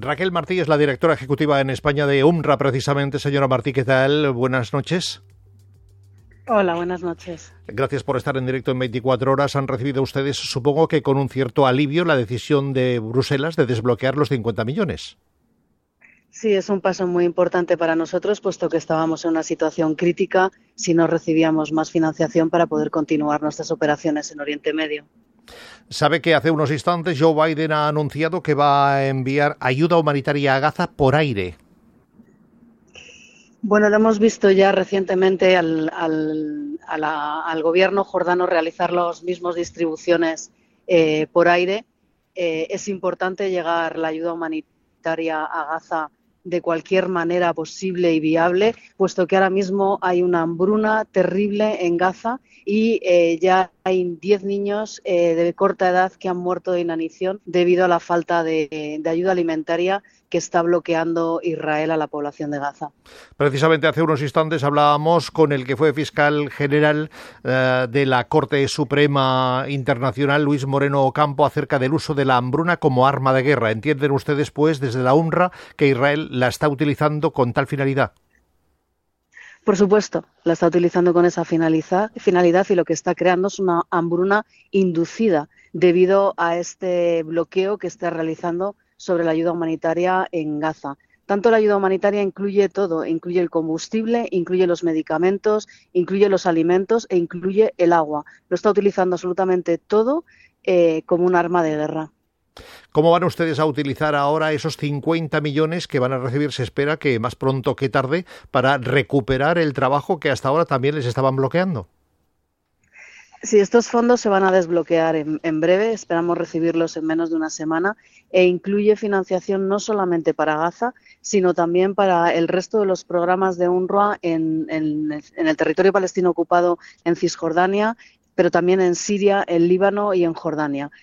Raquel Martí es la directora ejecutiva en España de UMRA, precisamente. Señora Martí, ¿qué tal? Buenas noches. Hola, buenas noches. Gracias por estar en directo en 24 horas. Han recibido ustedes, supongo que con un cierto alivio, la decisión de Bruselas de desbloquear los 50 millones. Sí, es un paso muy importante para nosotros, puesto que estábamos en una situación crítica si no recibíamos más financiación para poder continuar nuestras operaciones en Oriente Medio. Sabe que hace unos instantes Joe Biden ha anunciado que va a enviar ayuda humanitaria a Gaza por aire. Bueno, lo hemos visto ya recientemente al, gobierno jordano realizar las mismas distribuciones eh, por aire. Eh, es importante llegar la ayuda humanitaria a Gaza de cualquier manera posible y viable, puesto que ahora mismo hay una hambruna terrible en Gaza y eh, ya hay 10 niños eh, de corta edad que han muerto de inanición debido a la falta de, ayuda alimentaria que está bloqueando Israel a la población de Gaza. Precisamente hace unos instantes hablábamos con el que fue fiscal general eh, de la Corte Suprema Internacional, Luis Moreno Ocampo, acerca del uso de la hambruna como arma de guerra. ¿Entienden ustedes, pues, desde la UNRWA que Israel la está utilizando con tal finalidad? Por supuesto, la está utilizando con esa finalidad y lo que está creando es una hambruna inducida debido a este bloqueo que está realizando sobre la ayuda humanitaria en Gaza. Tanto la ayuda humanitaria incluye todo, incluye el combustible, incluye los medicamentos, incluye los alimentos e incluye el agua. Lo está utilizando absolutamente todo eh, como un arma de guerra. ¿Cómo van ustedes a utilizar ahora esos 50 millones que van a recibir, se espera que más pronto que tarde, para recuperar el trabajo que hasta ahora también les estaban bloqueando? Sí, estos fondos se van a desbloquear en, breve, esperamos recibirlos en menos de una semana e incluye financiación no solamente para Gaza, sino también para el resto de los programas de UNRWA en, en el territorio palestino ocupado en Cisjordania pero también en Siria, en Líbano y en Jordania.